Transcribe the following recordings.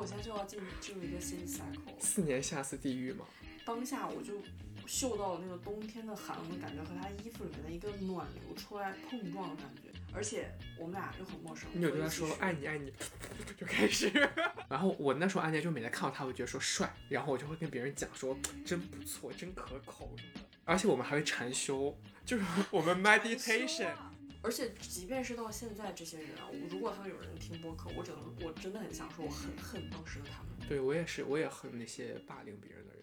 我现在就要进进入一个新 cycle，四年下次地狱嘛。当下我就嗅到了那个冬天的寒冷的感觉和他衣服里面的一个暖流出来碰撞的感觉，而且我们俩又很陌生。你有对他说爱你爱你，就开始。然后我那时候暗恋就每天看到他，我觉得说帅，然后我就会跟别人讲说真不错，真可口什么的。而且我们还会禅修，就是我们 meditation。而且即便是到现在，这些人啊，如果他们有人听播客，我只能我真的很想说，我很恨当时的他们。对我也是，我也恨那些霸凌别人的人。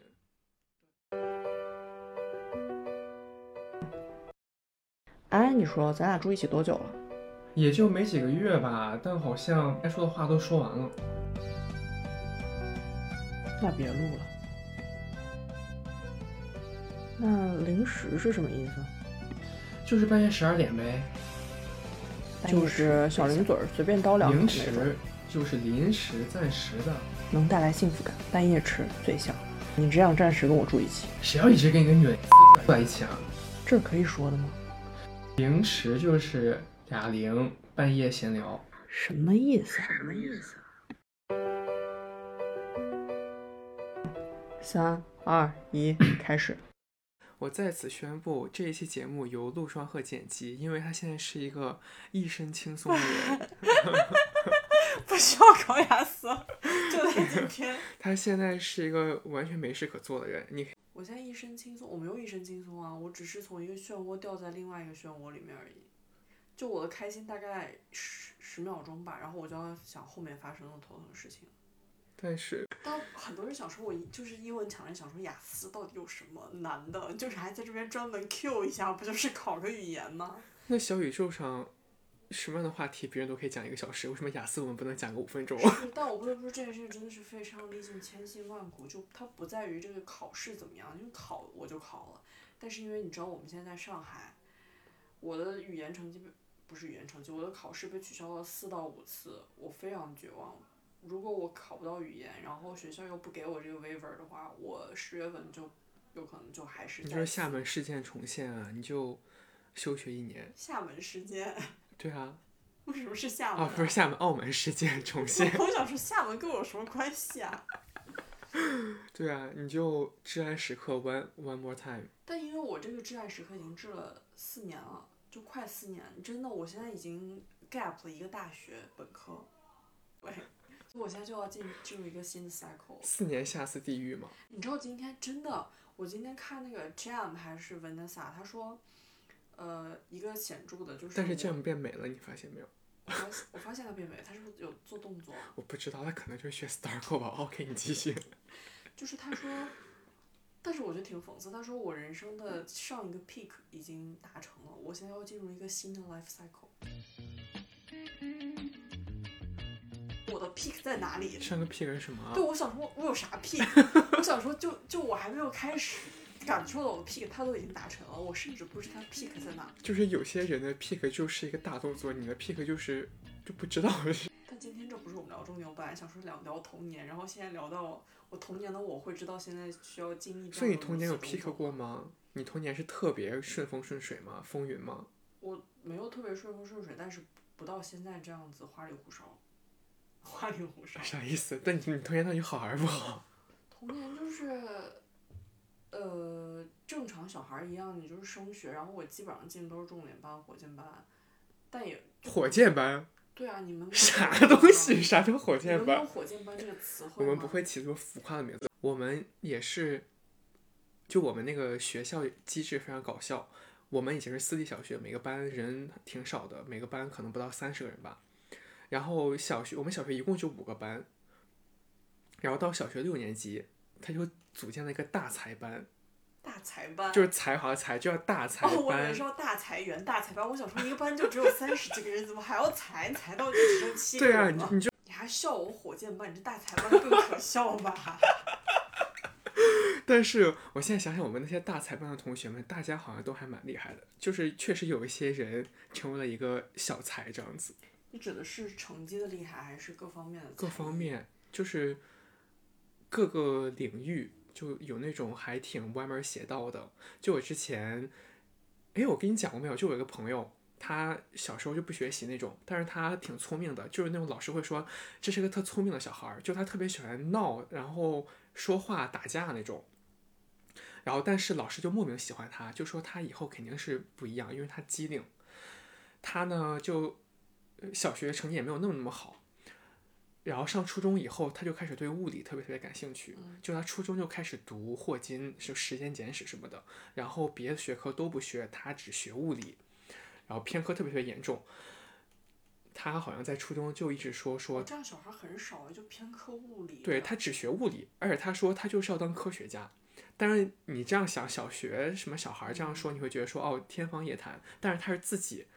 哎，你说咱俩住一起多久了？也就没几个月吧，但好像该说的话都说完了。那别录了。那零食是什么意思？就是半夜十二点呗。就是小零嘴儿，随便叨两口零食就是临时暂时的，能带来幸福感。半夜吃最香。你这样暂时跟我住一起，谁要一直跟一个女人住在一起啊？这可以说的吗？零食就是俩零，半夜闲聊，什么意思？什么意思？三二一，开始。我在此宣布，这一期节目由陆双鹤剪辑，因为他现在是一个一身轻松的人，不需要考雅思，就在今天。他现在是一个完全没事可做的人。你，我现在一身轻松，我没有一身轻松啊，我只是从一个漩涡掉在另外一个漩涡里面而已。就我的开心大概十十秒钟吧，然后我就要想后面发生的头疼事情。但是，当很多人想说，我就是英文强人，想说雅思到底有什么难的？就是还在这边专门 Q 一下，不就是考个语言吗？那小宇宙上什么样的话题，别人都可以讲一个小时，为什么雅思我们不能讲个五分钟？但我不得不说，这件事情真的是非常历尽千辛万苦。就它不在于这个考试怎么样，因为考我就考了。但是因为你知道，我们现在在上海，我的语言成绩不是语言成绩，我的考试被取消了四到五次，我非常绝望。如果我考不到语言，然后学校又不给我这个 waiver 的话，我十月份就有可能就还是。你就是厦门事件重现啊！你就休学一年。厦门事件。对啊。为什么是厦门？啊，不是厦门，澳门事件 重现。我想说厦门跟我有什么关系啊？对啊，你就至暗时刻 one one more time。但因为我这个至暗时刻已经治了四年了，就快四年，真的，我现在已经 gap 了一个大学本科。对。我现在就要进进入一个新的 cycle。四年下次地狱吗？你知道今天真的，我今天看那个 Jam 还是 Vanessa，他说，呃，一个显著的就是。但是 Jam 变美了，你发现没有？我发现我发现他变美，他是不是有做动作？我不知道，他可能就是学 Starco 吧。OK，你继续。就是他说，但是我觉得挺讽刺。他说我人生的上一个 peak 已经达成了，我现在要进入一个新的 life cycle。我的 peak 在哪里？上个 peak 是什么？对，我想说，我有啥 peak？我想说，就就我还没有开始感受到我的 peak，他都已经达成了，我甚至不知道他 peak 在哪。就是有些人的 peak 就是一个大动作，你的 peak 就是就不知道。但今天这不是我们聊中年，我本来想说聊聊童年，然后现在聊到我童年的我会知道现在需要经历。所以你童年有 peak 过吗？你童年是特别顺风顺水吗？风云吗？我没有特别顺风顺水，但是不到现在这样子花里胡哨。花里胡哨啥意思？但你你童年到底好还是不好？童年就是，呃，正常小孩一样，你就是升学，然后我基本上进的都是重点班、火箭班，但也火箭班。对啊，你们啥东西？啥叫火箭班？火箭班这个词汇我们不会起这么浮夸的名字。我们也是，就我们那个学校机制非常搞笑。我们以前是私立小学，每个班人挺少的，每个班可能不到三十个人吧。然后小学我们小学一共就五个班，然后到小学六年级，他就组建了一个大才班。大才班就是才华的才，就叫大才班。哦，我以为说大裁员大才班，我想说一个班就只有三十几个人，怎么还要裁？裁到就只剩七个人了。对啊，你就你还笑我火箭班，你这大才班更可笑吧？但是我现在想想，我们那些大才班的同学们，大家好像都还蛮厉害的，就是确实有一些人成为了一个小才这样子。你指的是成绩的厉害，还是各方面的？各方面，就是各个领域就有那种还挺歪门邪道的。就我之前，哎，我跟你讲过没有？就我一个朋友，他小时候就不学习那种，但是他挺聪明的，就是那种老师会说这是个特聪明的小孩儿，就他特别喜欢闹，然后说话打架那种。然后，但是老师就莫名喜欢他，就说他以后肯定是不一样，因为他机灵。他呢，就呃小学成绩也没有那么那么好，然后上初中以后，他就开始对物理特别特别感兴趣，就他初中就开始读霍金，是时间简史什么的，然后别的学科都不学，他只学物理，然后偏科特别特别严重。他好像在初中就一直说说这样小孩很少，就偏科物理。对他只学物理，而且他说他就是要当科学家。但是你这样想，小学什么小孩这样说，你会觉得说哦天方夜谭。但是他是自己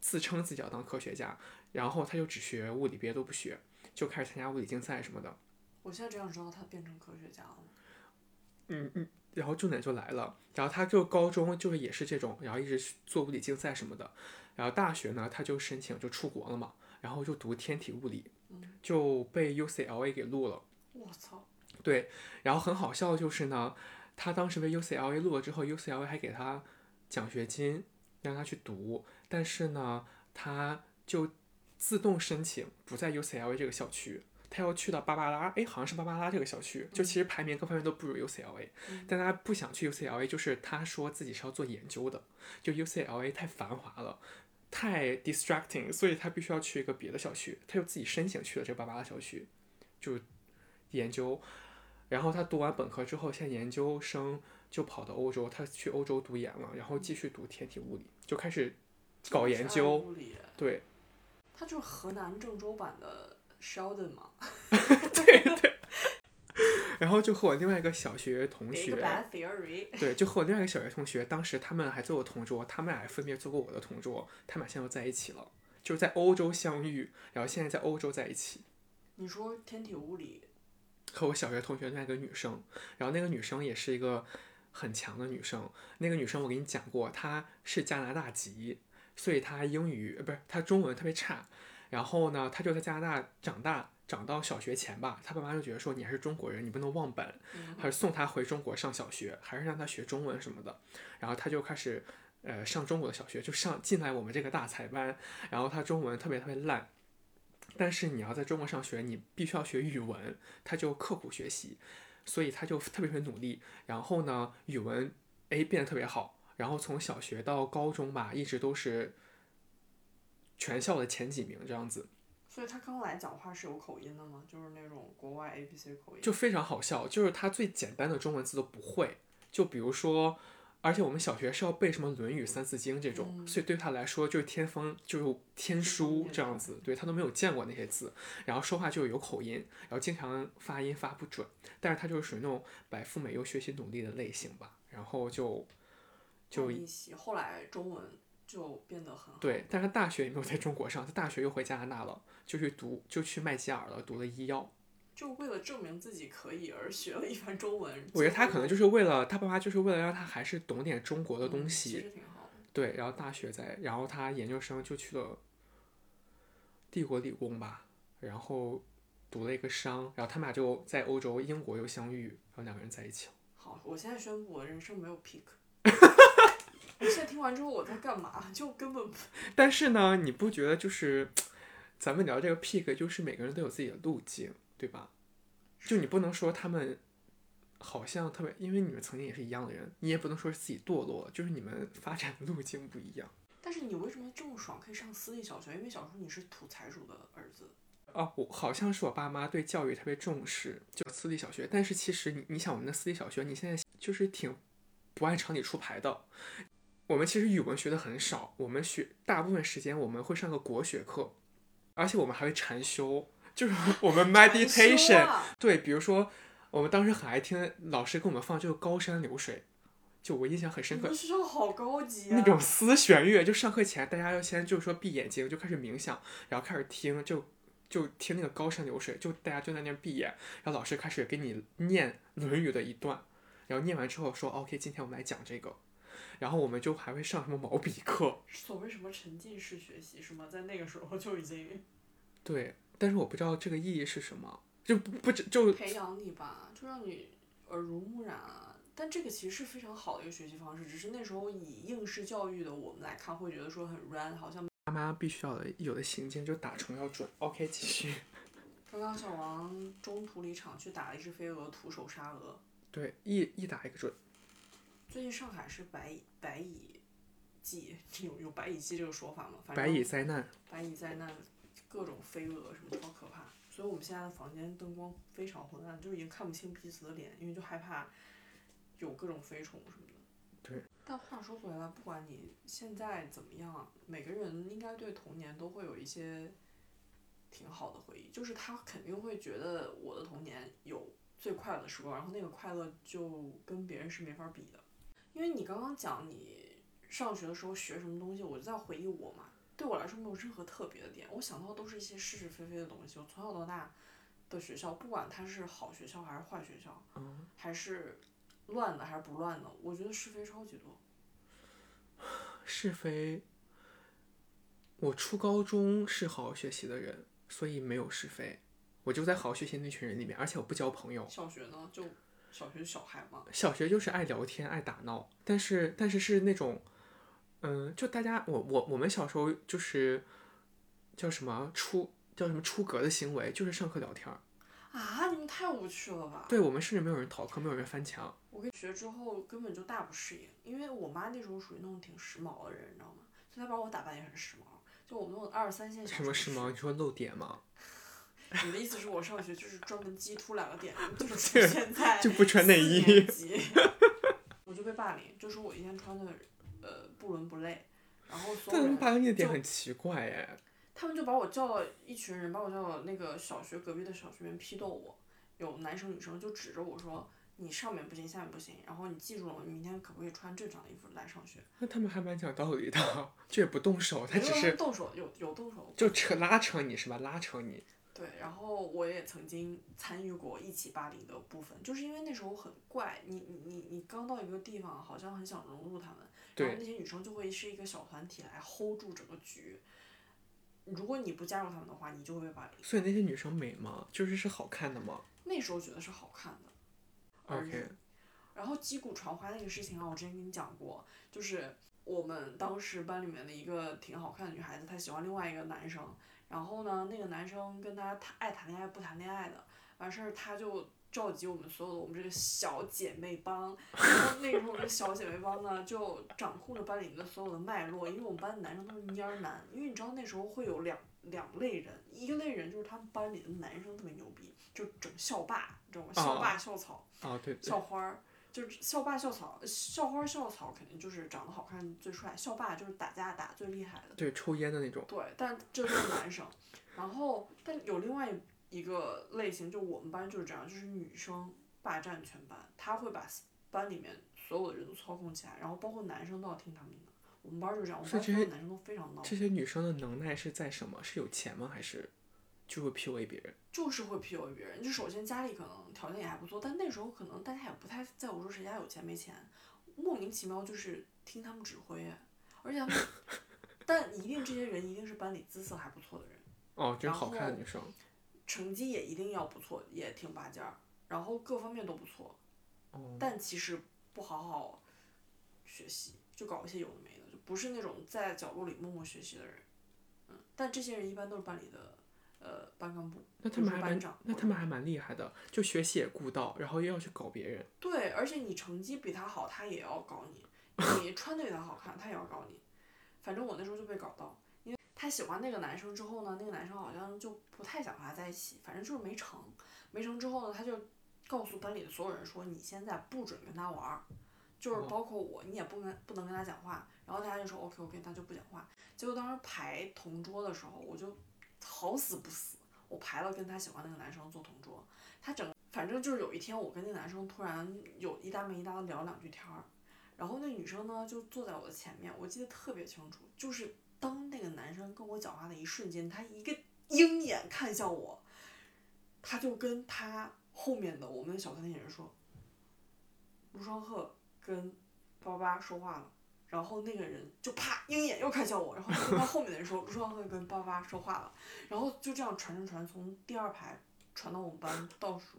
自称自己要当科学家，然后他就只学物理，别的都不学，就开始参加物理竞赛什么的。我现在这样知道他变成科学家了吗。嗯嗯，然后重点就来了，然后他就高中就是也是这种，然后一直做物理竞赛什么的，然后大学呢他就申请就出国了嘛，然后就读天体物理，就被 UCLA 给录了。我操！对，然后很好笑的就是呢，他当时被 UCLA 录了之后，UCLA 还给他奖学金让他去读，但是呢，他就自动申请不在 UCLA 这个校区，他要去到芭芭拉，哎，好像是芭芭拉这个校区，就其实排名各方面都不如 UCLA，但他不想去 UCLA，就是他说自己是要做研究的，就 UCLA 太繁华了。太 distracting，所以他必须要去一个别的校区，他就自己申请去了这个芭芭拉校区，就研究。然后他读完本科之后，现在研究生就跑到欧洲，他去欧洲读研了，然后继续读天体物理，就开始搞研究。对，他就是河南郑州版的 Sheldon 嘛。对对。然后就和我另外一个小学同学，对，就和我另外一个小学同学，当时他们还做过同桌，他们俩分别做过我的同桌，他们俩现在又在一起了，就是在欧洲相遇，然后现在在欧洲在一起。你说天体物理，和我小学同学那一个女生，然后那个女生也是一个很强的女生。那个女生我给你讲过，她是加拿大籍，所以他英语呃不是他中文特别差。然后呢，他就在加拿大长大，长到小学前吧，他爸妈就觉得说你还是中国人，你不能忘本，还是送他回中国上小学，还是让他学中文什么的。然后他就开始呃上中国的小学，就上进来我们这个大才班。然后他中文特别特别烂。但是你要在中国上学，你必须要学语文，他就刻苦学习，所以他就特别特别努力。然后呢，语文 A 变得特别好，然后从小学到高中吧，一直都是全校的前几名这样子，所以他刚来讲话是有口音的吗？就是那种国外 A B C 口音。就非常好笑。就是他最简单的中文字都不会，就比如说。而且我们小学是要背什么《论语》《三字经》这种，所以对他来说就是天风，就是天书这样子，对他都没有见过那些字，然后说话就有口音，然后经常发音发不准，但是他就是属于那种白富美又学习努力的类型吧，然后就就一起，后来中文就变得很好。对，但是他大学也没有在中国上，他大学又回加拿大了，就去读，就去麦吉尔了，读了医药。就为了证明自己可以而学了一番中文。我觉得他可能就是为了他爸妈就是为了让他还是懂点中国的东嗯西。其实挺好的。对，然后大学在，然后他研究生就去了帝国理工吧，然后读了一个商，然后他们俩就在欧洲英国又相遇，然后两个人在一起了。好，我现在宣布我人生没有 peak。在听完之后我在干嘛？就根本 但是呢，你不觉得就是咱们聊这个 peak，就是每个人都有自己的路径，对吧？就你不能说他们好像特别，因为你们曾经也是一样的人，你也不能说是自己堕落，就是你们 发展的路径不一样。但是你为什么这么爽可以上私立小学？因为小时候你是土财主的儿子。哦，我好像是我爸妈对教育特别重视，就私立小学。但是其实你你想，我们的私立小学，你现在就是挺不按常理出牌的。我们其实语文学的很少，我们学大部分时间我们会上个国学课，而且我们还会禅修，就是 我们 meditation。啊对，比如说我们当时很爱听老师给我们放这个高山流水，就我印象很深刻。学校好高级啊！那种丝弦乐，就上课前大家要先就是说闭眼睛，就开始冥想，然后开始听，就就听那个高山流水，就大家就在那儿闭眼，然后老师开始给你念《论语》的一段，然后念完之后说 OK，今天我们来讲这个，然后我们就还会上什么毛笔课，所谓什么沉浸式学习是吗？在那个时候就已经 对，但是我不知道这个意义是什么，就不不就培养你吧，就让你耳濡目染啊。但这个其实是非常好的一个学习方式，只是那时候以应试教育的我们来看，会觉得说很 run，好像妈妈必须要的有的行径就打虫要准。OK，继续。刚刚小王中途离场去打了一只飞蛾，徒手杀蛾。对，一一打一个准。最近上海是白蚁白蚁季，有有白蚁季这个说法吗？反正白蚁灾难。白蚁灾难，各种飞蛾什么超可怕。所以我们现在的房间灯光非常昏暗，就已经看不清彼此的脸，因为就害怕有各种飞虫什么的。对。但话说回来，不管你现在怎么样，每个人应该对童年都会有一些挺好的回忆，就是他肯定会觉得我的童年有最快乐的时光，然后那个快乐就跟别人是没法比的。因为你刚刚讲你上学的时候学什么东西，我就在回忆我嘛。对我来说没有任何特别的点，我想到都是一些是是非非的东西。我从小到大的学校，不管它是好学校还是坏学校，嗯还是乱的还是不乱的，我觉得是非超级多。是非，我初高中是好好学习的人，所以没有是非，我就在好好学习那群人里面，而且我不交朋友。小学呢，就小学小孩嘛。小学就是爱聊天爱打闹，但是但是是那种。嗯，就大家，我我我们小时候就是叫什么出叫什么出格的行为，就是上课聊天儿。啊，你们太无趣了吧？对我们甚至没有人逃课，没有人翻墙。我跟学之后根本就大不适应，因为我妈那时候属于那种挺时髦的人，你知道吗？所以她把我打扮也很时髦。就我们那种二三线小什么时髦？你说露点吗？你的意思是我上学就是专门激突两个点，就 是出现在就不穿内衣，我就被霸凌，就说我一天穿的。呃，不伦不类，然后所有人霸凌的点很奇怪哎。他们就把我叫到一群人，把我叫到那个小学隔壁的小学里面批斗我，有男生女生就指着我说：“你上面不行，下面不行。”然后你记住了，你明天可不可以穿正常的衣服来上学？那他们还蛮讲道理的，就也不动手，他只是动手，有有动手，就扯拉扯你是吧？拉扯你。对，然后我也曾经参与过一起霸凌的部分，就是因为那时候很怪，你你你你刚到一个地方，好像很想融入他们。然后那些女生就会是一个小团体来 hold 住整个局，如果你不加入他们的话，你就会被霸凌。所以那些女生美吗？就是是好看的吗？那时候觉得是好看的。OK。然后击鼓传花那个事情啊，我之前跟你讲过，就是我们当时班里面的一个挺好看的女孩子，她喜欢另外一个男生，然后呢，那个男生跟她谈爱谈恋爱不谈恋爱的，完事儿她就。召集我们所有的我们这个小姐妹帮，然后那个时候我们的小姐妹帮呢就掌控着班里面的所有的脉络，因为我们班的男生都是蔫儿男，因为你知道那时候会有两两类人，一个类人就是他们班里的男生特别牛逼，就整校霸，你知道吗？校霸校草，啊对，校花儿就是校霸校草，校花校草肯定就是长得好看最帅，校霸就是打架打最厉害的，对，抽烟的那种，对，但这都是男生，然后但有另外。一个类型，就我们班就是这样，就是女生霸占全班，她会把班里面所有的人都操控起来，然后包括男生都要听他们的。我们班就这样，我们班所有男生都非常闹。这些女生的能耐是在什么？是有钱吗？还是就会 PUA 别人？就是会 PUA 别人。就首先家里可能条件也还不错，但那时候可能大家也不太在乎说谁家有钱没钱，莫名其妙就是听他们指挥，而且他们，但一定这些人一定是班里姿色还不错的人。哦，就是好看的女生。成绩也一定要不错，也挺拔尖儿，然后各方面都不错，哦但其实不好好学习，就搞一些有的没的，就不是那种在角落里默默学习的人，嗯，但这些人一般都是班里的呃班干部，那他们还蛮那他们还蛮厉害的，就学习也顾到，然后又要去搞别人。对，而且你成绩比他好，他也要搞你；你 穿的比他好看，他也要搞你。反正我那时候就被搞到。因为他喜欢那个男生之后呢，那个男生好像就不太想和他在一起，反正就是没成。没成之后呢，他就告诉班里的所有人说：“你现在不准跟他玩儿，就是包括我，你也不能不能跟他讲话。”然后大家就说：“OK OK。”他就不讲话。结果当时排同桌的时候，我就好死不死，我排了跟他喜欢那个男生做同桌。他整反正就是有一天，我跟那男生突然有一搭没一搭的聊两句天儿，然后那女生呢就坐在我的前面，我记得特别清楚，就是。当那个男生跟我讲话的一瞬间，他一个鹰眼看向我，他就跟他后面的我们的小团体人说：“陆双鹤跟八八说话了。”然后那个人就啪鹰眼又看向我，然后跟他后面的人说：“陆双鹤跟八八说话了。”然后就这样传传传，从第二排传到我们班倒数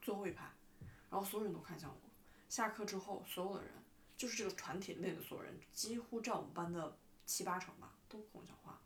最后一排，然后所有人都看向我。下课之后，所有的人，就是这个团体内的所有人，几乎占我们班的七八成吧，都跟我讲话，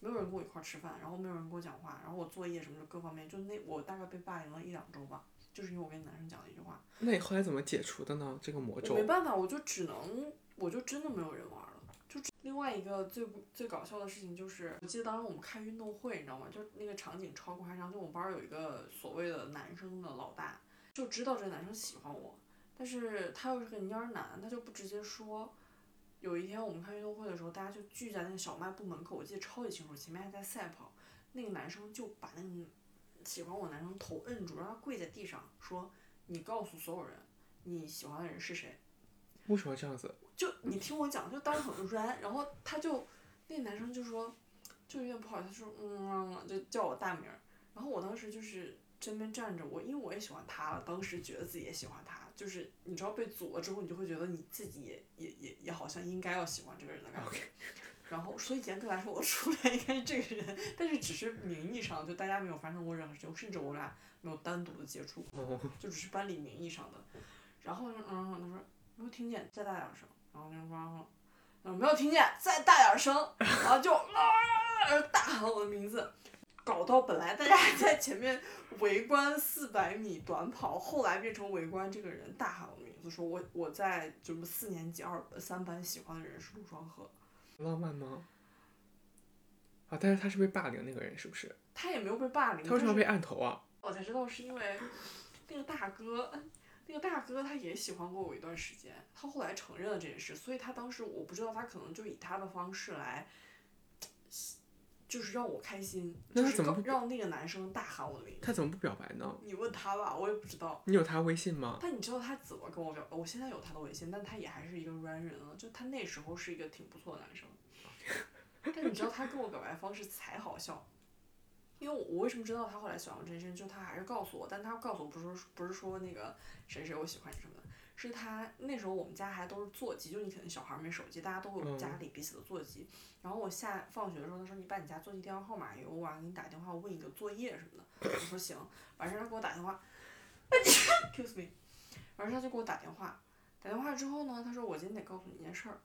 没有人跟我一块儿吃饭，然后没有人跟我讲话，然后我作业什么的各方面，就那我大概被霸凌了一两周吧，就是因为我跟男生讲了一句话，那你后来怎么解除的呢？这个魔咒我没？办法，我就只能，我就真的没有人玩了。就另外一个最最搞笑的事情就是，我记得当时我们开运动会，你知道吗？就那个场景超夸张，就我们班有一个所谓的男生的老大，就知道这个男生喜欢我，但是他又是个蔫儿男，他就不直接说。有一天我们开运动会的时候，大家就聚在那个小卖部门口，我记得超级清楚，前面还在赛跑，那个男生就把那个喜欢我男生头摁住，让他跪在地上，说：“你告诉所有人，你喜欢的人是谁。”为什么这样子？就你听我讲，就当时很软，然后他就那男生就说，就有点不好意思，他说嗯，就叫我大名儿，然后我当时就是这边站着，我因为我也喜欢他了，当时觉得自己也喜欢他，就是你知道被阻了之后，你就会觉得你自己也也也也好像应该要喜欢这个人的感觉。然后，所以严格来说，我出来应该是这个人，但是只是名义上，就大家没有发生过任何事情，甚至我俩没有单独的接触。哦，就只是班里名义上的。然后呢，嗯，他说没有听见，再大点声。然后那个说，嗯，没有听见，再大点儿声。然后就啊，大喊我的名字，搞到本来大家还在前面围观四百米短跑，后来变成围观这个人大喊我的名字，说我我在就是四年级二三班喜欢的人是陆双鹤。浪漫吗？啊，但是他是被霸凌那个人是不是？他也没有被霸凌，他为什么被按头啊？我才知道是因为那个大哥，那个大哥他也喜欢过我一段时间，他后来承认了这件事，所以他当时我不知道他可能就以他的方式来，就是让我开心，就是那他怎么让那个男生大喊我的名字。他怎么不表白呢？你问他吧，我也不知道。你有他微信吗？但你知道他怎么跟我表白？我现在有他的微信，但他也还是一个软人了。就他那时候是一个挺不错的男生，但你知道他跟我表白方式才好笑，因为我我为什么知道他后来喜欢我这件事情，就他还是告诉我，但他告诉我不是说不是说那个谁谁我喜欢你什么的，是他那时候我们家还都是座机，就你可能小孩没手机，大家都有嗯家里彼此的座机。然后我下放学的时候，他说你把你家座机电话号码给我，我晚上给你打电话，我问你个作业什么的。我说行，晚上他给我打电话，excuse me，晚上他就给我打电话，打电话之后呢，他说我今天得告诉你一件事儿。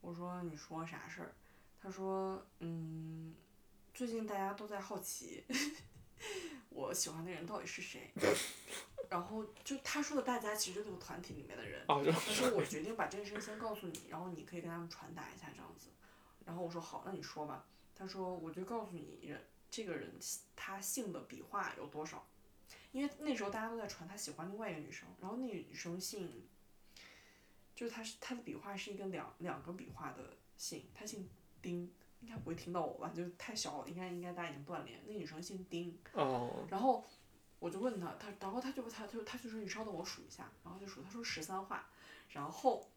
我说你说啥事儿？他说嗯，最近大家都在好奇我喜欢的人到底是谁。然后就他说的大家其实就是个团体里面的人。他说我决定把这件事先告诉你，然后你可以跟他们传达一下这样子。然后我说好，那你说吧。他说我就告诉你人这个人他姓的笔画有多少，因为那时候大家都在传他喜欢另外一个女生，然后那个女生姓，就是他是他的笔画是一个两两个笔画的姓，他姓丁，应该不会听到我吧？就是太小了，应该应该大家已经断联。那女生姓丁，哦，然后我就问他，他然后他就他就他就说你稍等我数一下，然后就数，他说十三画，然后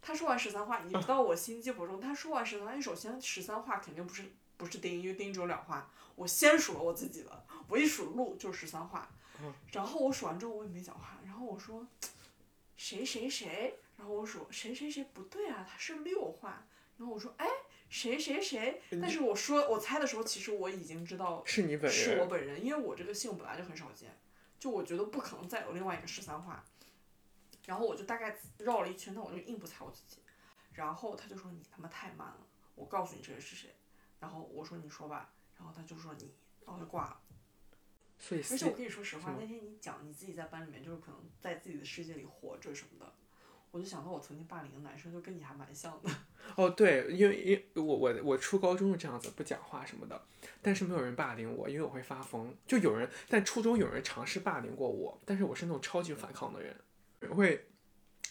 他说完十三画，你知道我心机不重，他说完十三画，因为首先十三画肯定不是不是丁，因为丁只有两画，我先数了我自己的，我一数路就是十三画，然后我数完之后我也没讲话，然后我说谁谁谁，然后我数谁谁谁？不对啊，他是六画，然后我说哎谁谁谁，但是我说我猜的时候，其实我已经知道是你本人是我人。本人，因为我这个姓本来就很少见，就我觉得不可能再有另外一个十三画，然后我就大概绕了一圈，但我就硬不猜我自己，然后他就说你他妈太慢了，我告诉你这个是谁，然后我说你说吧，然后他就说你，然后就挂了。所以而且我跟你说实话，那天你讲你自己在班里面就是可能在自己的世界里活着什么的，我就想到我曾经霸凌的男生就跟你还蛮像的。哦，对，因为因为我我我初高中是这样子，不讲话什么的，但是没有人霸凌我，因为我会发疯。就有人，但初中有人尝试霸凌过我，但是我是那种超级反抗的人，人会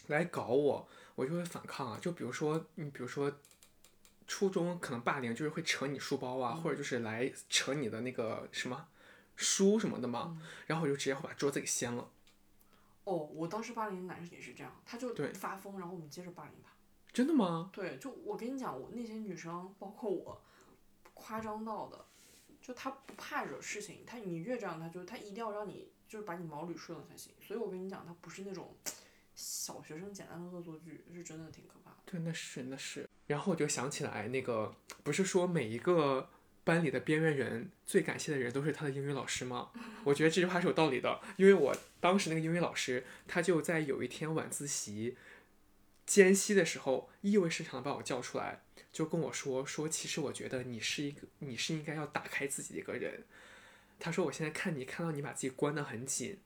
来搞我，我就会反抗啊。就比如说，你比如说，初中可能霸凌就是会扯你书包啊，或者就是来扯你的那个什么书什么的嘛，然后我就直接会把桌子给掀了。哦，我当时霸凌的男生也是这样，他就发疯，然后我们接着霸凌他。真的吗？对，就我跟你讲，我那些女生，包括我，夸张到的，就他不怕惹事情，他你越这样，他就他一定要让你就是把你毛捋顺了才行。所以我跟你讲，他不是那种小学生简单的恶作剧，是真的挺可怕的。对，那是那是。然后我就想起来，那个不是说每一个班里的边缘人最感谢的人都是他的英语老师吗？我觉得这句话是有道理的，因为我当时那个英语老师，他就在有一天晚自习间隙的时候，意味深长的把我叫出来，就跟我说说，其实我觉得你是一个，你是应该要打开自己的一个人。他说我现在看你，看到你把自己关得很紧，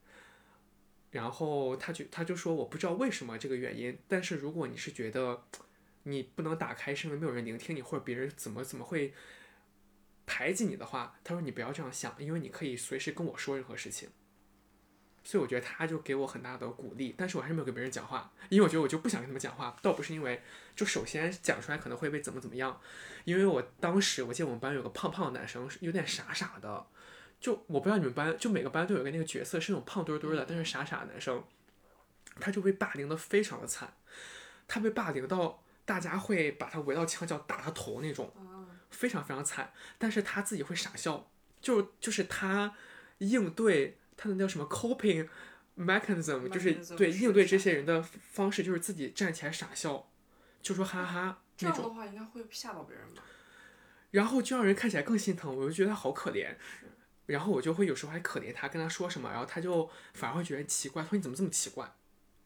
然后他就他就说我不知道为什么这个原因，但是如果你是觉得你不能打开，是因为没有人聆听你，或者别人怎么怎么会排挤你的话，他说你不要这样想，因为你可以随时跟我说任何事情。所以我觉得他就给我很大的鼓励，但是我还是没有跟别人讲话，因为我觉得我就不想跟他们讲话，倒不是因为就首先讲出来可能会被怎么怎么样，因为我当时我记得我们班有个胖胖的男生，有点傻傻的，就我不知道你们班就每个班都有个那个角色是那种胖墩墩的，但是傻傻的男生，他就被霸凌的非常的惨，他被霸凌到大家会把他围到墙角打他头那种，非常非常惨，但是他自己会傻笑，就就是他应对。他的叫什么 coping mechanism，就是对应对这些人的方式，就是自己站起来傻笑，就说哈哈这样的话应该会吓到别人吧？然后就让人看起来更心疼，我就觉得他好可怜。然后我就会有时候还可怜他，跟他说什么，然后他就反而会觉得奇怪，说你怎么这么奇怪？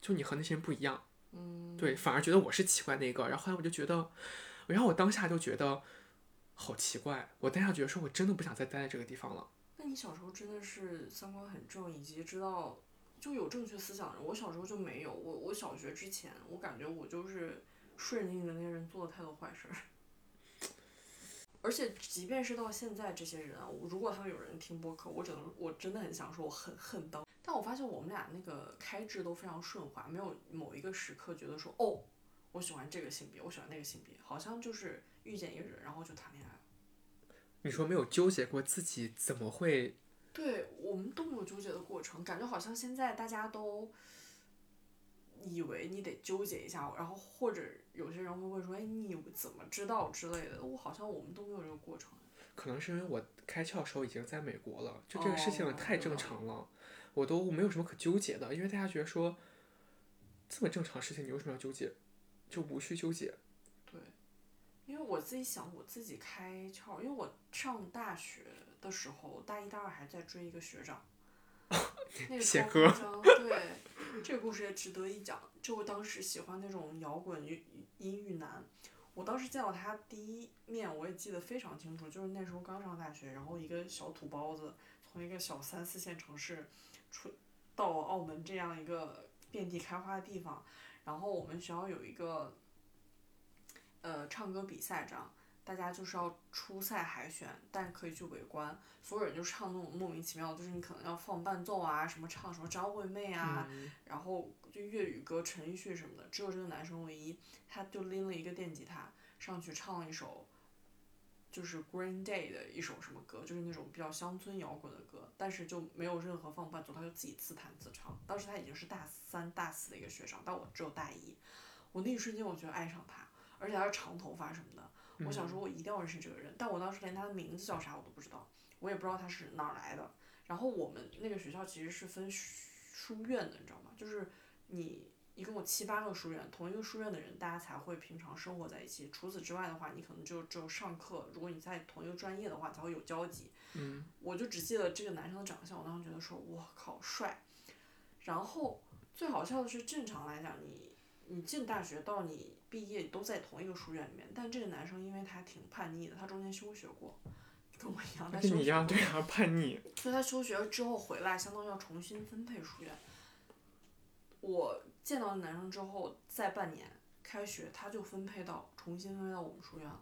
就你和那些人不一样。嗯。对，反而觉得我是奇怪那个。然后后来我就觉得，然后我当下就觉得好奇怪，我当下觉得说我真的不想再待在这个地方了。那你小时候真的是三观很正，以及知道就有正确思想的人。我小时候就没有，我我小学之前，我感觉我就是顺应着那些人做了太多坏事儿。而且即便是到现在，这些人啊，如果他们有人听播客，我只能我真的很想说我很恨当。但我发现我们俩那个开智都非常顺滑，没有某一个时刻觉得说哦，我喜欢这个性别，我喜欢那个性别，好像就是遇见一个人，然后就谈恋爱。你说没有纠结过自己怎么会？对我们都没有纠结的过程，感觉好像现在大家都以为你得纠结一下，然后或者有些人会问说：“哎，你怎么知道之类的？”我好像我们都没有这个过程。可能是因为我开窍的时候已经在美国了，就这个事情太正常了，我都没有什么可纠结的，因为大家觉得说这么正常的事情，你为什么要纠结？就无需纠结。因为我自己想，我自己开窍，因为我上大学的时候，大一、大二还在追一个学长，那个写歌，对，这个故事也值得一讲。就我当时喜欢那种摇滚音音域男，我当时见到他第一面，我也记得非常清楚，就是那时候刚上大学，然后一个小土包子从一个小三四线城市出到澳门这样一个遍地开花的地方，然后我们学校有一个。呃，唱歌比赛这样，大家就是要初赛海选，但可以去围观，所有人就唱那种莫名其妙，就是你可能要放伴奏啊，什么唱什么张惠妹啊，然后就粤语歌陈奕迅什么的，只有这个男生唯一，他就拎了一个电吉他上去唱了一首，就是 Green Day 的一首什么歌，就是那种比较乡村摇滚的歌，但是就没有任何放伴奏，他就自己自弹自唱。当时他已经是大三大四的一个学长，但我只有大一，我那一瞬间我觉得爱上他。而且他是长头发什么的，我想说，我一定要认识这个人，但我当时连他的名字叫啥我都不知道，我也不知道他是哪儿来的。然后我们那个学校其实是分书院的，你知道吗？就是你一共有七八个书院，同一个书院的人，大家才会平常生活在一起。除此之外的话，你可能就只有上课，如果你在同一个专业的话，才会有交集。嗯。我就只记得这个男生的长相，我当时觉得说，我靠，帅。然后最好笑的是，正常来讲，你你进大学到你。毕业都在同一个书院里面，但这个男生因为他挺叛逆的，他中间休学过，跟我一样。跟你一样对啊，叛逆。所以他休学之后回来，相当于要重新分配书院。我见到男生之后，再半年开学，他就分配到重新分配到我们书院了。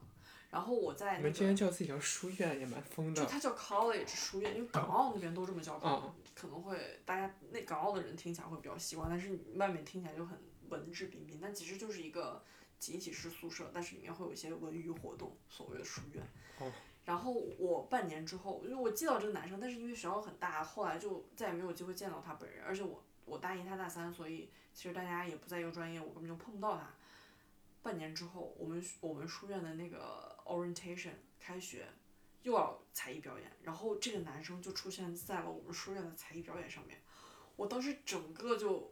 然后我在。你们竟然叫自己叫书院，也蛮疯的。就他叫 college 书院，因为港澳那边都这么叫，可能会大家那港澳的人听起来会比较习惯，但是外面听起来就很文质彬彬，但其实就是一个。集体式宿舍，但是里面会有一些文娱活动，所谓的书院。然后我半年之后，因为我记到这个男生，但是因为学校很大，后来就再也没有机会见到他本人。而且我我大一他大三，所以其实大家也不在一个专业，我根本就碰不到他。半年之后，我们我们书院的那个 orientation 开学，又要才艺表演，然后这个男生就出现在了我们书院的才艺表演上面。我当时整个就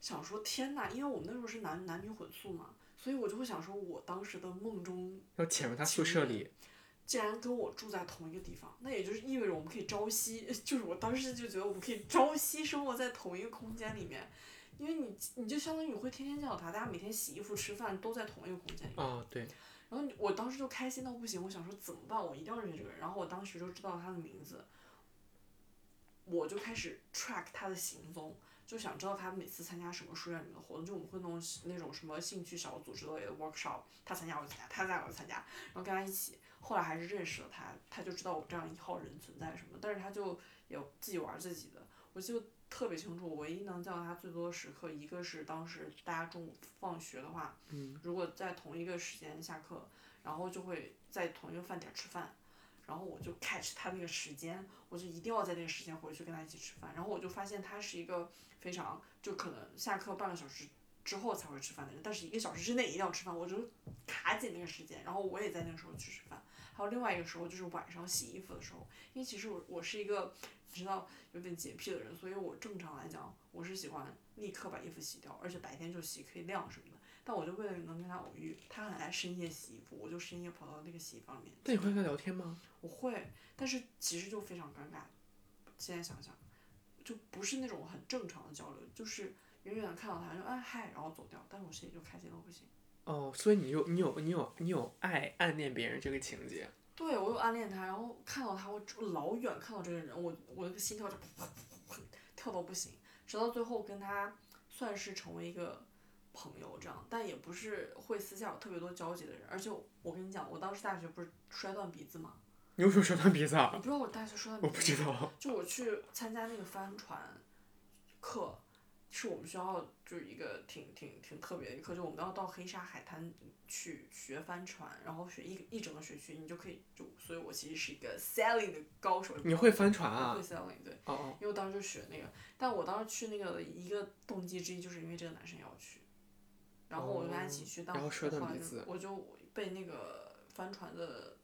想说天呐，因为我们那时候是男男女混宿嘛。所以我就会想说，我当时的梦中要潜入他宿舍里，既然跟我住在同一个地方，那也就是意味着我们可以朝夕，就是我当时就觉得我们可以朝夕生活在同一个空间里面，因为你你就相当于你会天天见到他，大家每天洗衣服、吃饭都在同一个空间里面。啊，对，然后我当时就开心到不行，我想说怎么办？我一定要认识这个人。然后我当时就知道他的名字，我就开始 track 他的行踪，就想知道他每次参加什么书院里面的活动。就我们会弄那种什么兴趣小组之类的 workshop，他参加我就参加，他参加我就参加，然后跟他一起。后来还是认识了他，他就知道我这样一号人存在什么，但是他就也自己玩自己的。我记得特别清楚，我唯一能见到他最多的时刻，一个是当时大家中午放学的话，如果在同一个时间下课，然后就会在同一个饭点吃饭，然后我就 catch 他那个时间，我就一定要在那个时间回去跟他一起吃饭。然后我就发现他是一个非常就可能下课半个小时之后才会吃饭的人，但是一个小时之内一定要吃饭，我就卡紧那个时间，然后我也在那个时候去吃饭。还有另外一个时候就是晚上洗衣服的时候，因为其实我我是一个你知道有点洁癖的人，所以我正常来讲我是喜欢立刻把衣服洗掉，而且白天就洗可以晾什么的。但我就为了能跟他偶遇，他很爱深夜洗衣服，我就深夜跑到那个洗衣房里面。那你会跟他聊天吗？我会，但是其实就非常尴尬。现在想想，就不是那种很正常的交流，就是远远的看到他就哎嗨，然后走掉，但是我心里就开心到不行。哦，所以你有你有你有你有爱暗恋别人这个情节。对，我有暗恋他，然后看到他，我老远看到这个人，我我那个心跳就 跳到不行，直到最后跟他算是成为一个朋友这样，但也不是会私下有特别多交集的人。而且我跟你讲，我当时大学不是摔断鼻子吗？你为什么摔断鼻子啊？我不知道我大学摔断我不鼻子吗？知道。就我去参加那个帆船课，是我们学校就是一个挺挺挺特别的一个课，就我们要到黑沙海滩去学帆船，然后学一一整个学期，你就可以就，所以我其实是一个 sailing 的高手。你会帆船啊会 sailing 对，哦哦，因为我当时就学那个，但我当时去那个一个动机之一，就是因为这个男生要去，然后我就跟他一起去，但我然后摔断后来就鼻子我就被那个帆船的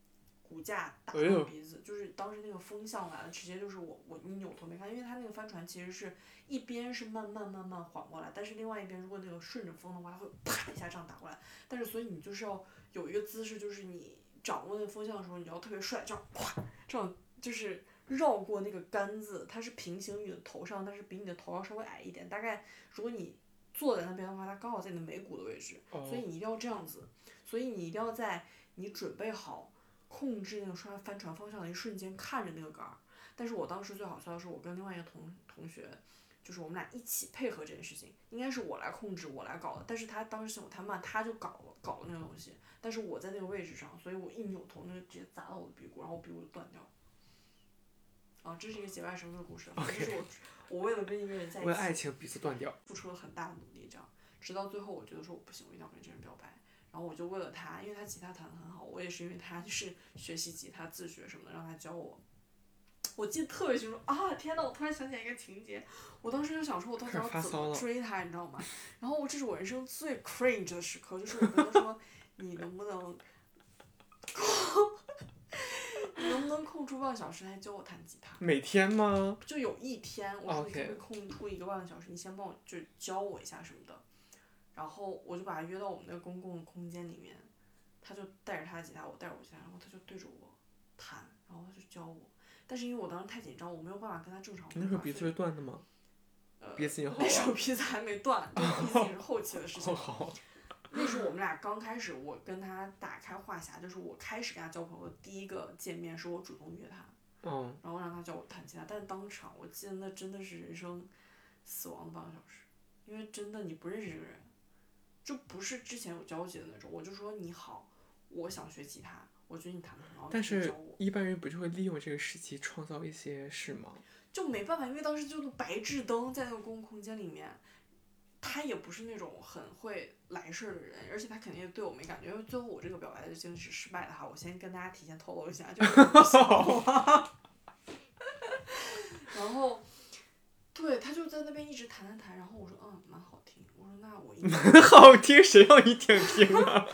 骨架打到鼻子，就是当时那个风向来了，直接就是我我你扭头没看，因为它那个帆船其实是一边是慢慢慢慢缓过来，但是另外一边如果那个顺着风的话，它会啪一下这样打过来，但是所以你就是要有一个姿势，就是你掌握那个风向的时候，你要特别帅，这样啪这样就是绕过那个杆子，它是平行于你的头上，但是比你的头要稍微矮一点。大概如果你坐在那边的话，它刚好在你的眉骨的位置，哦所以你一定要这样子。所以你一定要在你准备好控制那个船帆船方向的一瞬间看着那个杆儿。但是我当时最好笑的是，我跟另外一个同同学，就是我们俩一起配合这件事情，应该是我来控制，我来搞的。但是他当时嫌我太慢，他就搞了搞了那个东西，但是我在那个位置上，所以我一扭头，那就直接砸到我的鼻骨，然后我鼻骨就断掉了。啊，这是一个节外生枝的故事，就是我我为了跟一个人在一起，为爱情鼻子断掉。付出了很大的努力，这样，直到最后我觉得说我不行，我一定要跟这个人表白。然后我就为了他，因为他吉他弹得很好，我也是因为他就是学习吉他自学什么的，让他教我。我记得特别清楚啊！天呐，我突然想起来一个情节，我当时就想说，我到底要怎么追他，你知道吗？然后我这是我人生最 cringe 的时刻，就是我跟他说，你能不能，你能不能空出半个小时来教我弹吉他？每天吗？就有一天，我说你可不可以空出一个半个小时，你先帮我就教我一下什么的，然后我就把他约到我们那个公共空间里面，他就带着他的吉他，我带着我吉他，然后他就对着我弹，然后他就教我，但是因为我当时太紧张，我没有办法跟他正常那时候鼻子是断的吗？呃鼻子已经好那时候。鼻子还没断，这个鼻子也是后期的事情哦，。好。那时候我们俩刚开始，我跟他打开话匣，就是我开始跟他交朋友的第一个见面，是我主动约他。嗯，然后让他教我弹吉他，但是当场我记得那真的是人生死亡的半个小时，因为真的你不认识这个人，就不是之前有交集的那种。我就说你好，我想学吉他，我觉得你弹的很好，但是。一般人不就会利用这个时机创造一些事吗？就没办法，因为当时就是白炽灯在那个公共空间里面，他也不是那种很会来事儿的人，而且他肯定也对我没感觉，因为最后我这个表白的经历是失败的哈，我先跟大家提前透露一下，就 然后，对他就在那边一直弹弹弹，然后我说嗯蛮好听，我说那我一定 好听，谁让你点评啊？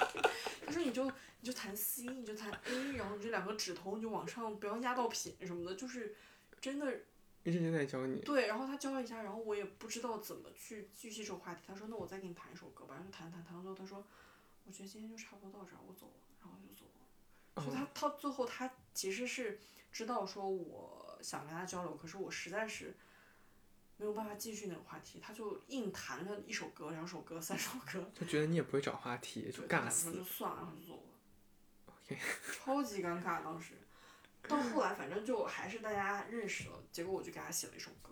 他说你就你就弹 C，你就弹 A，然后你这两个指头你就往上不要压到品什么的，就是真的一直在教你。对，然后他教了一下，然后我也不知道怎么去继续这个话题。他说：“那我再给你弹一首歌吧。”然后弹弹弹到最后，他说：“我觉得今天就差不多到这儿，我走了。”然后我就走了。所以他他最后他其实是知道说我想跟他交流，可是我实在是没有办法继续那个话题，他就硬弹了一首歌、两首歌、三首歌，就觉得你也不会找话题，就尬死就。算了，然后就走了。OK 超级尴尬当时。到后来反正就还是大家认识了，结果我就给他写了一首歌，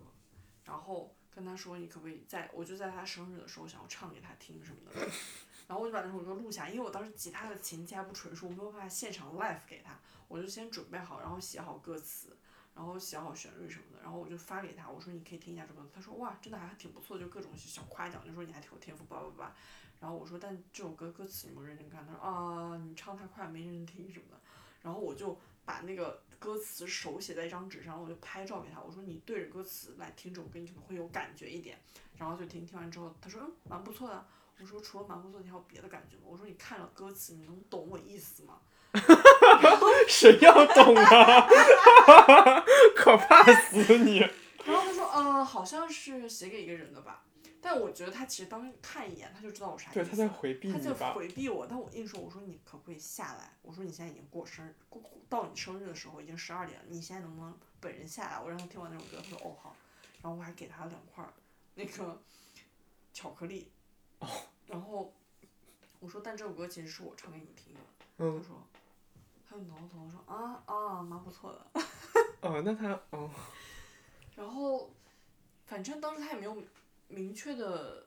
然后跟他说你可不可以在，我就在他生日的时候想要唱给他听什么的，然后我就把那首歌录下，因为我当时吉他的琴技还不纯熟，我没有办法现场 live 给他，我就先准备好，然后写好歌词，然后写好旋律什么的，然后我就发给他，我说你可以听一下这个歌，他说哇真的还挺不错，就各种小夸奖，就说你还挺有天赋，叭叭叭。然后我说，但这首歌歌词你没认真看？他说啊，你唱太快，没认真听什么的。然后我就把那个歌词手写在一张纸上，我就拍照给他，我说你对着歌词来听这首歌，你可能会有感觉一点。然后就听听完之后，他说嗯，蛮不错的。我说除了蛮不错，你还有别的感觉吗？我说你看了歌词，你能懂我意思吗？谁要懂啊？可怕死你！然后他说呃，好像是写给一个人的吧。但我觉得他其实当时看一眼，他就知道我啥意思。对，他在回避他在？回避我，但我硬说，我说你可不可以下来？我说你现在已经过生日，过到你生日的时候已经十二点了，你现在能不能本人下来？我让他听完那首歌，他说哦好，然后我还给他两块儿那个巧克力，哦然后我说但这首歌其实是我唱给你听的，嗯他，说他就挠头说啊啊蛮不错的，哦，那他哦，然后反正当时他也没有明确的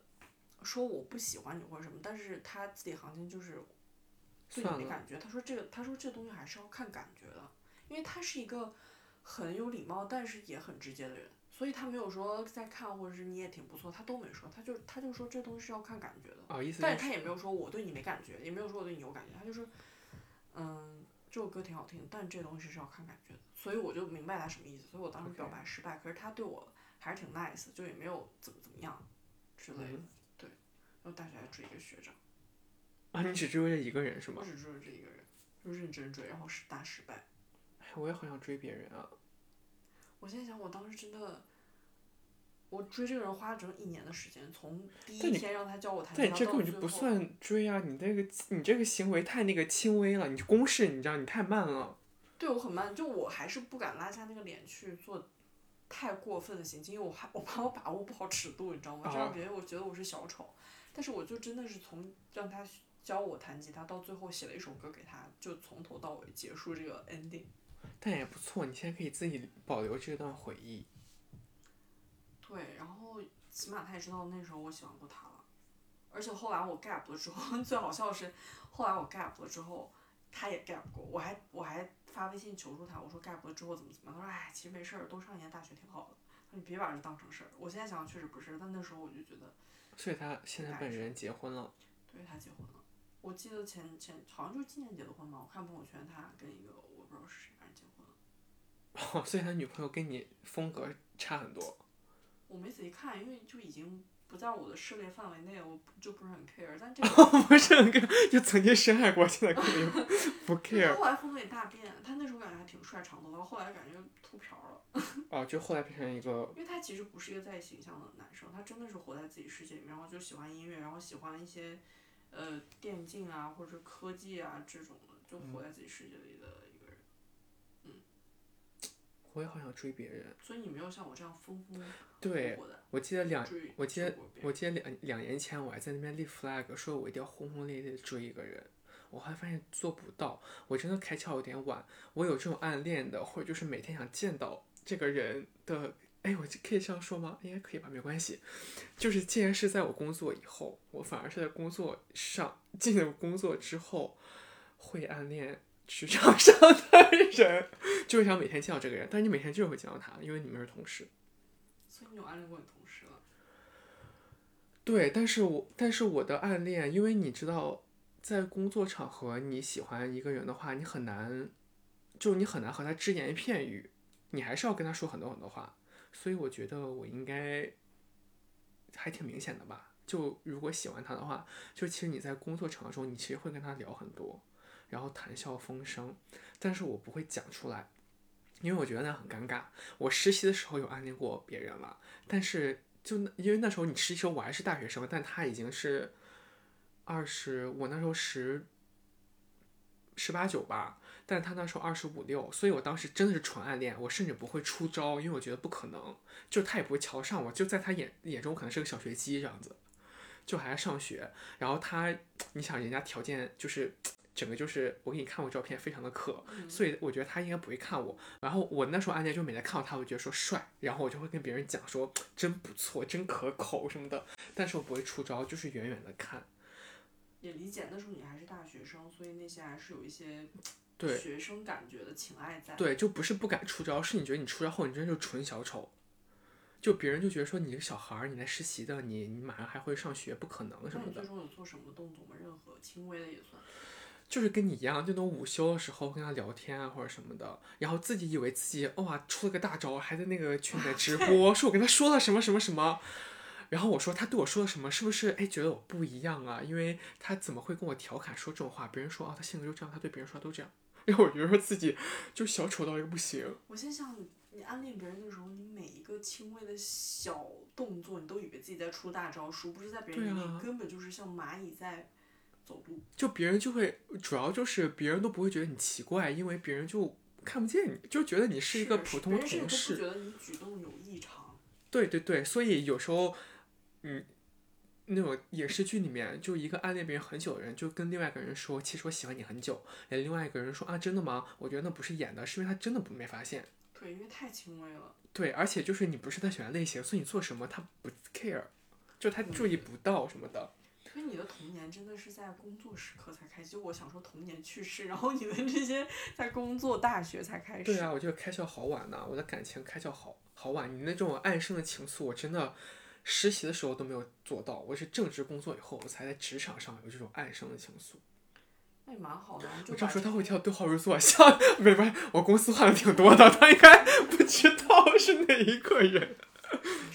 说我不喜欢你或者什么，但是他字里行间就是对你，没感觉。他说这个，他说这东西还是要看感觉的，因为他是一个很有礼貌，但是也很直接的人，所以他没有说在看或者是你也挺不错，他都没说，他就他就说这东西是要看感觉的，哦，意思但是他也没有说我对你没感觉，也没有说我对你有感觉，他就是嗯这首歌挺好听，但这东西是要看感觉的，所以我就明白他什么意思，所以我当时表白失败可是他对我还是挺 nice，就也没有怎么怎么样之类的，嗯对，然后大学还追一个学长。啊，你只追了一个人是吗我？只追了这一个人，就认真追，然后是大失败。哎，我也好想追别人啊。我现在想，我当时真的，我追这个人花了整整一年的时间，从第一天让他教我弹吉他，到你这根本就不。算追啊！你这个你这个行为太那个轻微了，你公式你知道你太慢了。对我很慢，就我还是不敢拉下那个脸去做太过分的行径，因为我害我怕我把握不好尺度，你知道吗？这啊样别人我觉得我是小丑。但是我就真的是从让他教我弹吉他，到最后写了一首歌给他，就从头到尾结束这个 ending。但也不错，你现在可以自己保留这段回忆。对，然后起码他也知道那时候我喜欢过他了，而且后来我 gap 了之后，最好笑的是，后来我 gap 了之后，他也 gap 过，我还我还发微信求助他，我说 gap 了之后怎么怎么样，他说哎，其实没事儿，多上一年大学挺好的，你别把这当成事儿。我现在想想确实不是，但那时候我就觉得，所以他现在本人结婚了。对他结婚了，我记得前前好像就是今年结的婚吧，我看朋友圈他跟一个我不知道是谁，反正结婚了。哦，所以他女朋友跟你风格差很多。我没仔细看，因为就已经不在我的涉猎范围内，我就不是很 care。但这个 不是很 care，就曾经深爱过，现在根本就不 care。后来风格也大变，他那时候感觉还挺帅，长头发，后来感觉秃瓢了。哦，就后来变成一个因为他其实不是一个在意形象的男生，他真的是活在自己世界里面，然后就喜欢音乐，然后喜欢一些呃电竞啊或者科技啊这种的，就活在自己世界里的。我也好想追别人。所以你没有像我这样风风对我记得两，我记得我记得两两年前我还在那边立 flag，说我一定要轰轰烈烈的追一个人。我后来发现做不到，我真的开窍有点晚。我有这种暗恋的，或者就是每天想见到这个人的，哎，我这可以这样说吗？应该可以吧，没关系。就是既然是在我工作以后，我反而是在工作上进入工作之后会暗恋职场上的人，就是想每天见到这个人，但是你每天就是会见到他，因为你们是同事。所以你有暗恋过你同事了？对，但是我但是我的暗恋，因为你知道，在工作场合你喜欢一个人的话，你很难，就你很难和他只言片语，你还是要跟他说很多很多话。所以我觉得我应该还挺明显的吧。就如果喜欢他的话，就其实你在工作场合中，你其实会跟他聊很多，然后谈笑风生，但是我不会讲出来，因为我觉得那很尴尬。我实习的时候有暗恋过别人了，但是就因为那时候你实习时候我还是大学生，但他已经是二十，我那时候十十八九吧，但他那时候二十五六，所以我当时真的是纯暗恋，我甚至不会出招，因为我觉得不可能，就他也不会瞧上我，就在他眼眼中可能是个小学鸡这样子，就还在上学，然后他，你想人家条件就是整个就是我给你看过照片，非常的可，所以我觉得他应该不会看我，然后我那时候暗恋就每天看到他，我就觉得说帅，然后我就会跟别人讲说真不错，真可口什么的，但是我不会出招，就是远远的看。也理解，那时候你还是大学生，所以那些还是有一些 对学生感觉的情爱在。对，就不是不敢出招，是你觉得你出招后，你真的就纯小丑，就别人就觉得说你一个小孩儿，你来实习的，你你马上还会上学，不可能什么的那你最。终有做什么动作吗？任何轻微的也算。就是跟你一样，就那种午休的时候跟他聊天啊或者什么的，然后自己以为自己哇出了个大招，还在那个群里面直播，说我跟他说了什么什么什么，然后我说他对我说了什么，是不是哎觉得我不一样啊？因为他怎么会跟我调侃说这种话？别人说啊他性格就这样，他对别人说都这样，然后我觉得说自己就小丑到一个不行。我先想，你暗恋别人的时候，你每一个轻微的小动作，你都以为自己在出大招，殊不知在别人眼里啊根本就是像蚂蚁在走路。就别人就会，主要就是别人都不会觉得你奇怪，因为别人就看不见你，就觉得你是一个普通同事。觉得你举动有异常。对对对，所以有时候，嗯，那种影视剧里面，就一个暗恋别人很久的人，就跟另外一个人说，其实我喜欢你很久，哎，另外一个人说啊，真的吗？我觉得那不是演的，是因为他真的不没发现。对，因为太轻微了。对，而且就是你不是他喜欢类型，所以你做什么他不 care，就他注意不到什么的。所以你的童年真的是在工作时刻才开始，就我想说童年去世，然后你的这些在工作大学才开始。对啊，我觉得开窍好晚呐、我的感情开窍好好晚。你那种暗生的情愫，我真的实习的时候都没有做到，我是正职工作以后，我才在职场上有这种暗生的情愫。那也蛮好的我这样说他会跳对号入座，像不是不是，我公司换的挺多的，他应该不知道是哪一个人。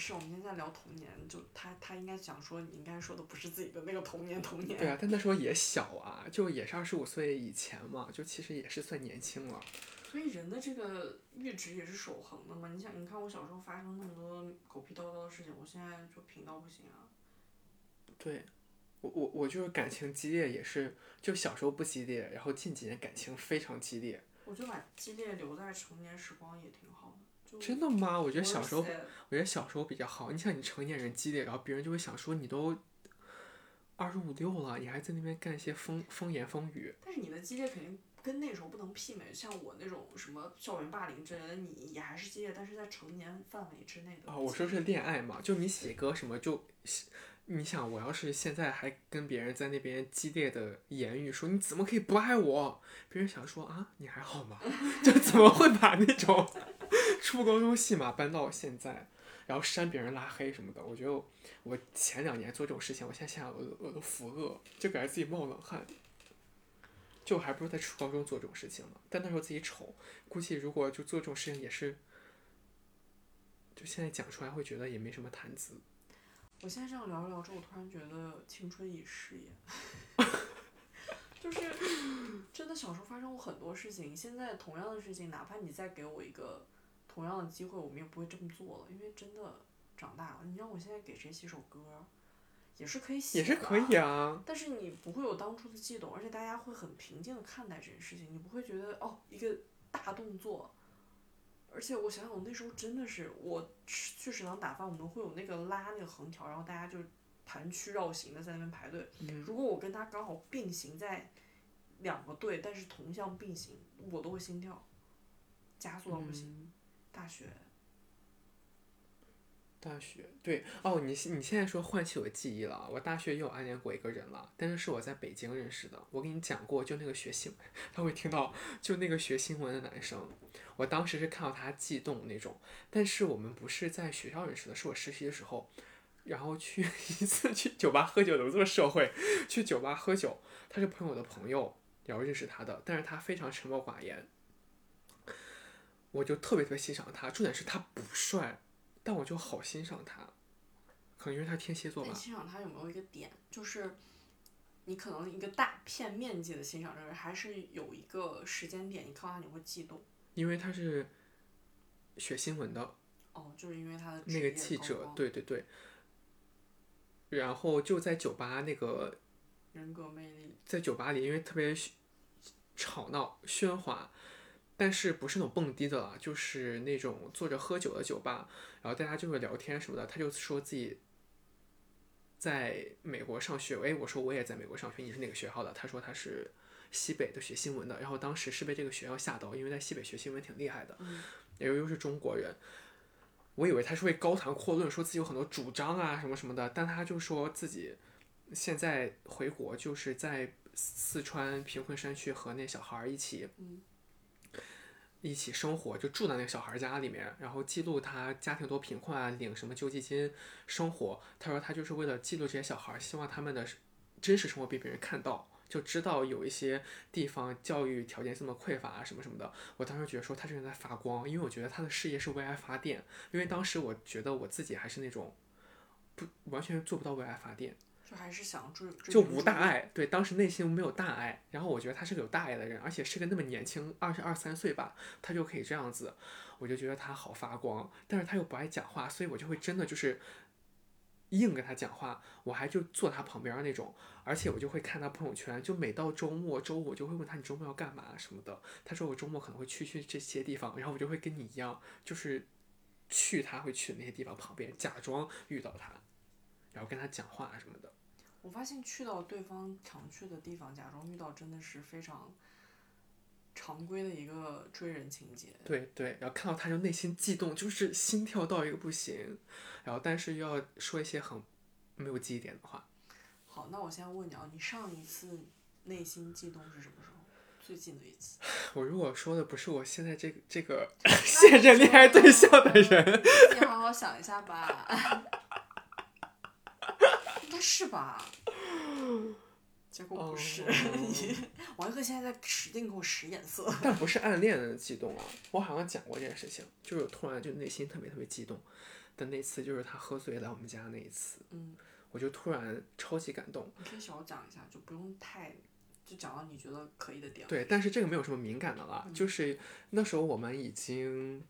没事，我们现在聊童年，就他他应该想说，你应该说的不是自己的那个童年童年。对啊，但那时候也小啊，就也是二十五岁以前嘛，就其实也是算年轻了。所以人的这个阈值也是守恒的嘛。你想，你看我小时候发生那么多狗屁叨叨的事情，我现在就平到不行啊。对，我我我就是感情激烈，也是就小时候不激烈，然后近几年感情非常激烈。我就把激烈留在成年时光也挺好真的吗？我觉得小时候，我觉得小时候比较好。你想，你成年人激烈，然后别人就会想说你都二十五六了，你还在那边干一些风风言风语。但是你的激烈肯定跟那时候不能媲美，像我那种什么校园霸凌之类的，你也还是激烈，但是在成年范围之内的。啊、我说是恋爱嘛，就你写歌什么就，你想我要是现在还跟别人在那边激烈的言语说你怎么可以不爱我，别人想说啊你还好吗？就怎么会把那种初高中戏码搬到现在，然后删别人拉黑什么的？我觉得我前两年做这种事情，我现在想想我都我都服了，就感觉自己冒冷汗。就还不如在初高中做这种事情呢，但那时候自己丑，估计如果就做这种事情也是。就现在讲出来会觉得也没什么谈资。我现在这样聊着聊着，我突然觉得青春已逝也。就是真的小时候发生过很多事情，现在同样的事情，哪怕你再给我一个同样的机会，我们也不会这么做了，因为真的长大了。你让我现在给谁写首歌，也是可以写，也是可以。啊。但是你不会有当初的悸动，而且大家会很平静的看待这件事情，你不会觉得哦一个大动作。而且我想想，我那时候真的是，我吃去食堂打饭，我们会有那个拉那个横条，然后大家就盘曲绕行的在那边排队。嗯如果我跟他刚好并行在两个队，但是同向并行，我都会心跳，加速到不行。嗯大学，大学对哦，你你现在说唤起我记忆了，我大学也有暗恋过一个人了，但是是我在北京认识的。我跟你讲过，就那个学新闻，他会听到，就那个学新闻的男生，我当时是看到他悸动那种，但是我们不是在学校认识的，是我实习的时候，然后去 一次去酒吧喝酒，怎么这么社会？去酒吧喝酒，他是朋友的朋友，然后认识他的，但是他非常沉默寡言，我就特别特别欣赏他，重点是他不帅。但我就好欣赏他，可能因为他天蝎座吧。欣赏他有没有一个点，就是你可能一个大片面积的欣赏这个人，还是有一个时间点，你看到他你会悸动。因为他是学新闻的哦，就是因为他的那个记者，对对对。然后就在酒吧那个，人格魅力，在酒吧里，因为特别吵闹喧哗，但是不是那种蹦迪的了，就是那种坐着喝酒的酒吧，然后大家就会聊天什么的。他就说自己在美国上学，哎，我说我也在美国上学，你是哪个学校的？他说他是西北的学新闻的，然后当时是被这个学校吓到，因为在西北学新闻挺厉害的，又又是中国人。我以为他是会高谈阔论，说自己有很多主张啊什么什么的，但他就说自己现在回国就是在四川贫困山区和那小孩儿一起，一起生活，就住在那个小孩家里面，然后记录他家庭多贫困啊，领什么救济金生活。他说他就是为了记录这些小孩，希望他们的真实生活被别人看到。就知道有一些地方教育条件这么匮乏啊，什么什么的。我当时觉得说他这人在发光，因为我觉得他的事业是为爱发电。因为当时我觉得我自己还是那种不完全做不到为爱发电，就还是想追追就。无大碍。对，当时内心没有大碍。然后我觉得他是个有大爱的人，而且是个那么年轻，二十二三岁吧，他就可以这样子，我就觉得他好发光。但是他又不爱讲话，所以我就会真的就是硬跟他讲话，我还就坐他旁边那种，而且我就会看他朋友圈，就每到周末、周五我就会问他你周末要干嘛什么的。他说我周末可能会去去这些地方，然后我就会跟你一样，就是去他会去的那些地方旁边，假装遇到他，然后跟他讲话什么的。我发现去到对方常去的地方，假装遇到，真的是非常常规的一个追人情节。对对，然后看到他就内心悸动，就是心跳到一个不行，然后但是又要说一些很没有记忆点的话。好，那我现在问你啊，你上一次内心悸动是什么时候？最近的一次？我如果说的不是我现在这个这个现任恋爱对象的人，你好好想一下吧。是吧？结果不是，你 王一鹤现在在使劲给我使眼色。但不是暗恋的激动啊。我好像讲过这件事情，就是突然就内心特别特别激动的那次，就是他喝醉来我们家那一次，嗯，我就突然超级感动。你可以小讲一下，就不用太，就讲到你觉得可以的点。对，但是这个没有什么敏感的了，就是那时候我们已经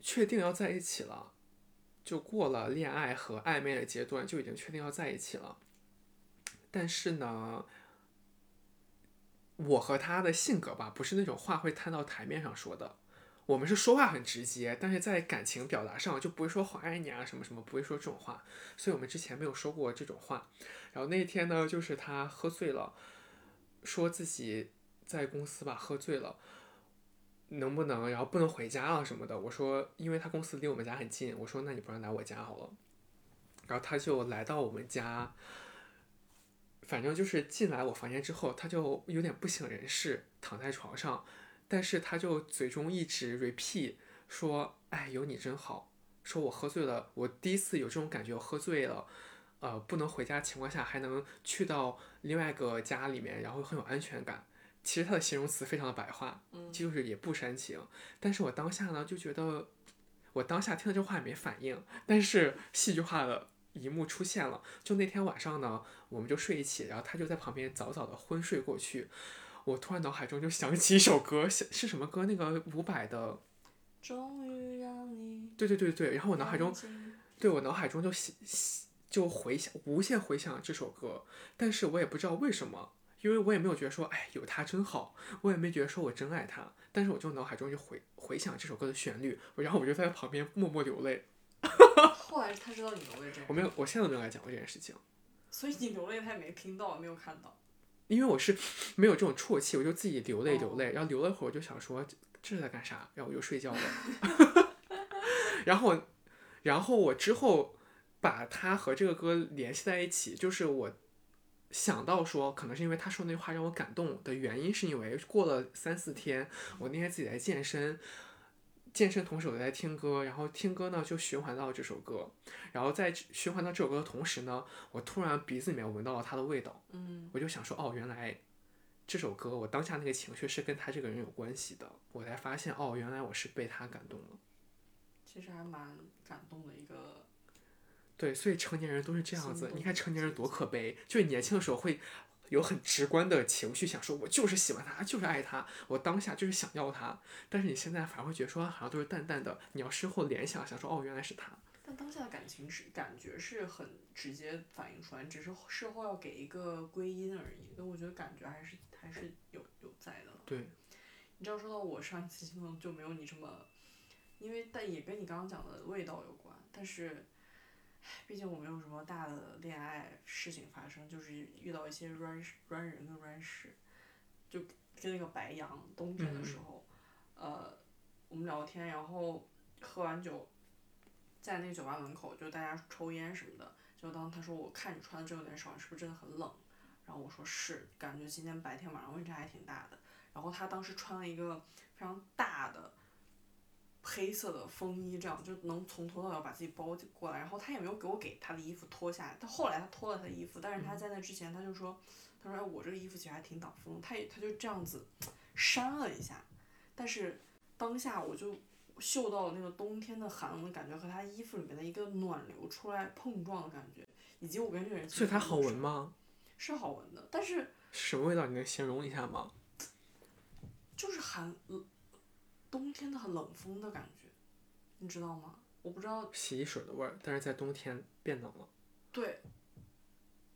确定要在一起了，就过了恋爱和暧昧的阶段，就已经确定要在一起了。但是呢，我和他的性格吧，不是那种话会摊到台面上说的。我们是说话很直接，但是在感情表达上就不会说“我爱你”啊什么什么，不会说这种话。所以我们之前没有说过这种话。然后那天呢，就是他喝醉了，说自己在公司吧喝醉了，能不能然后不能回家了什么的。我说，因为他公司离我们家很近，我说那你不然来我家好了。然后他就来到我们家，反正就是进来我房间之后，他就有点不省人事，躺在床上，但是他就嘴中一直 repeat 说：“哎，有你真好。”说我喝醉了，我第一次有这种感觉，我喝醉了。呃，不能回家情况下，还能去到另外一个家里面，然后很有安全感。其实它的形容词非常的白话，就是也不煽情。但是我当下呢，就觉得，我当下听到这话也没反应，但是戏剧化的一幕出现了。就那天晚上呢，我们就睡一起，然后他就在旁边早早的昏睡过去。我突然脑海中就想起一首歌，是是什么歌？那个伍佰的，终于让你对对对对。然后我脑海中对我脑海中就想就回想无限回想这首歌，但是我也不知道为什么，因为我也没有觉得说，哎，有他真好，我也没觉得说我真爱他，但是我就脑海中就回回想这首歌的旋律，然后我就在旁边默默流泪。后来他知道你流泪我没有，我现在都没有跟他讲过这件事情，所以你流泪他也没听到，没有看到。因为我是没有这种啜泣，我就自己流泪流泪，然后流了会儿，我就想说这这是在干啥，然后我就睡觉了。然后，然后我之后把他和这个歌联系在一起，就是我想到说，可能是因为他说那句话让我感动的原因，是因为过了三四天，我那天自己在健身，健身同时我在听歌，然后听歌呢就循环到这首歌，然后在循环到这首歌的同时呢，我突然鼻子里面闻到了他的味道，嗯，我就想说，哦，原来这首歌我当下那个情绪是跟他这个人有关系的，我才发现，哦，原来我是被他感动了。其实还蛮感动的一个。对，所以成年人都是这样子你看成年人多可悲，就是年轻的时候会有很直观的情绪，想说我就是喜欢他，就是爱他，我当下就是想要他。但是你现在反而会觉得说好像都是淡淡的，你要事后联想，想说哦原来是他。但当下的感情是感觉是很直接反映出来，只是事后要给一个归因而已。那我觉得感觉还是还是有有在的。对，你知道说到我上一次心动就没有你这么，因为但也跟你刚刚讲的味道有关，但是，唉毕竟我没有什么大的恋爱事情发生，就是遇到一些软软人跟软事，就跟那个白羊冬天的时候，呃，我们聊天，然后喝完酒，在那个酒吧门口就大家抽烟什么的，就当他说我看你穿的真有点少，你是不是真的很冷？然后我说是，感觉今天白天晚上温差还挺大的。然后他当时穿了一个非常大的黑色的风衣，这样就能从头到脚把自己包过来。然后他也没有给我给他的衣服脱下来，他后来他脱了他的衣服，但是他在那之前他就说，他说哎我这个衣服其实还挺挡风，他也他就这样子扇了一下，但是当下我就嗅到了那个冬天的寒冷的感觉和他衣服里面的一个暖流出来碰撞的感觉，以及我跟这个人所以它好？闻吗？是好闻的，但是什么味道？你能形容一下吗？就是寒冷冬天的很冷风的感觉，你知道吗？我不知道，洗衣水的味儿，但是在冬天变冷了。对，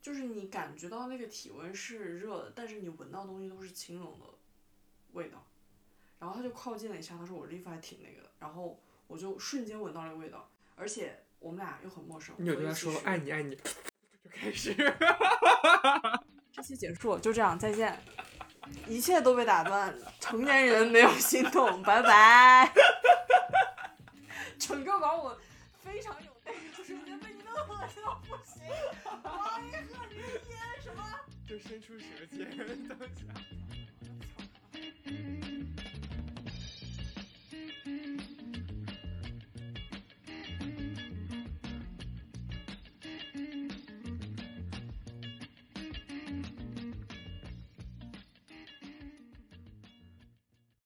就是你感觉到那个体温是热的，但是你闻到东西都是清冷的味道。然后他就靠近了一下，他说我这衣服还挺那个的，然后我就瞬间闻到那个味道，而且我们俩又很陌生。你有对他说爱你爱你，就开始。这期结束，就这样，再见。一切都被打断了，成年人没有心动，拜拜。整个把我非常有那个瞬间被你们恶心到不行。王一鹤，李天什么？就伸出舌尖，等一下。